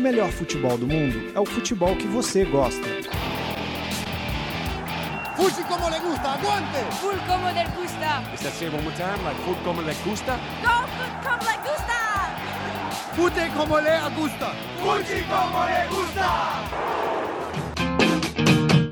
melhor futebol do mundo é o futebol que você gosta. Fuji como le gusta, aguante! Full como le gusta. Is that say one more time? Like food como le gusta? Go food como le gusta. Fute como le gusta! Fuji como le gusta.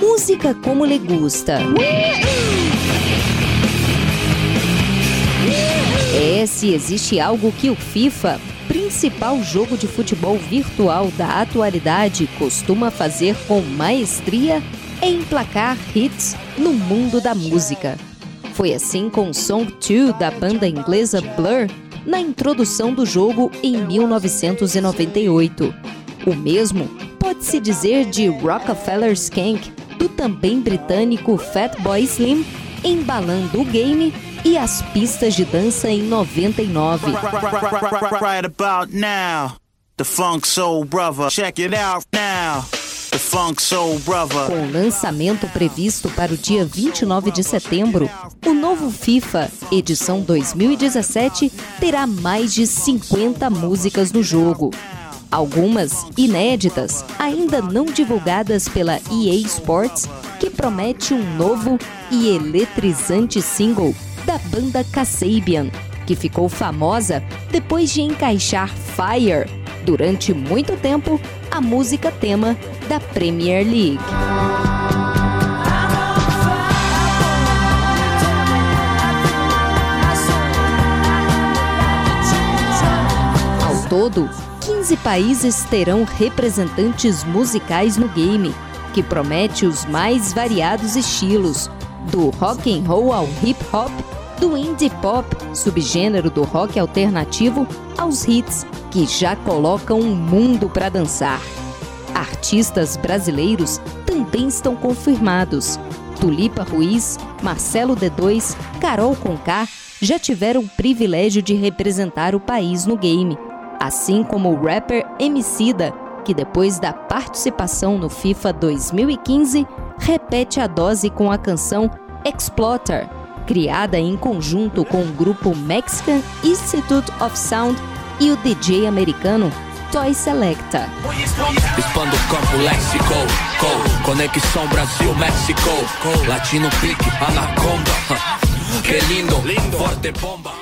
Música como le gusta. É se existe algo que o FIFA, principal jogo de futebol virtual da atualidade, costuma fazer com maestria é emplacar hits no mundo da música. Foi assim com Song 2 da banda inglesa Blur na introdução do jogo em 1998. O mesmo pode-se dizer de Rockefeller Skank, do também britânico Fatboy Slim, embalando o game e as pistas de dança em 99. Right about now, the funk soul brother, check it out now. Com o lançamento previsto para o dia 29 de setembro, o novo FIFA, edição 2017, terá mais de 50 músicas no jogo. Algumas inéditas, ainda não divulgadas pela EA Sports, que promete um novo e eletrizante single da banda Kasabian, que ficou famosa depois de encaixar Fire durante muito tempo a música tema da Premier League. Ao todo, 15 países terão representantes musicais no game, que promete os mais variados estilos, do rock and roll ao hip hop, do indie pop, subgênero do rock alternativo, aos hits que já colocam um mundo para dançar. Artistas brasileiros também estão confirmados. Tulipa Ruiz, Marcelo D2, Carol Conká já tiveram o privilégio de representar o país no game, assim como o rapper Emicida, que depois da participação no FIFA 2015, repete a dose com a canção Exploiter, criada em conjunto com o grupo Mexican Institute of Sound e o DJ americano Toy Selecta. Expando o campo léxico, conexão Brasil México, latino pique, anaconda, que lindo, forte bomba.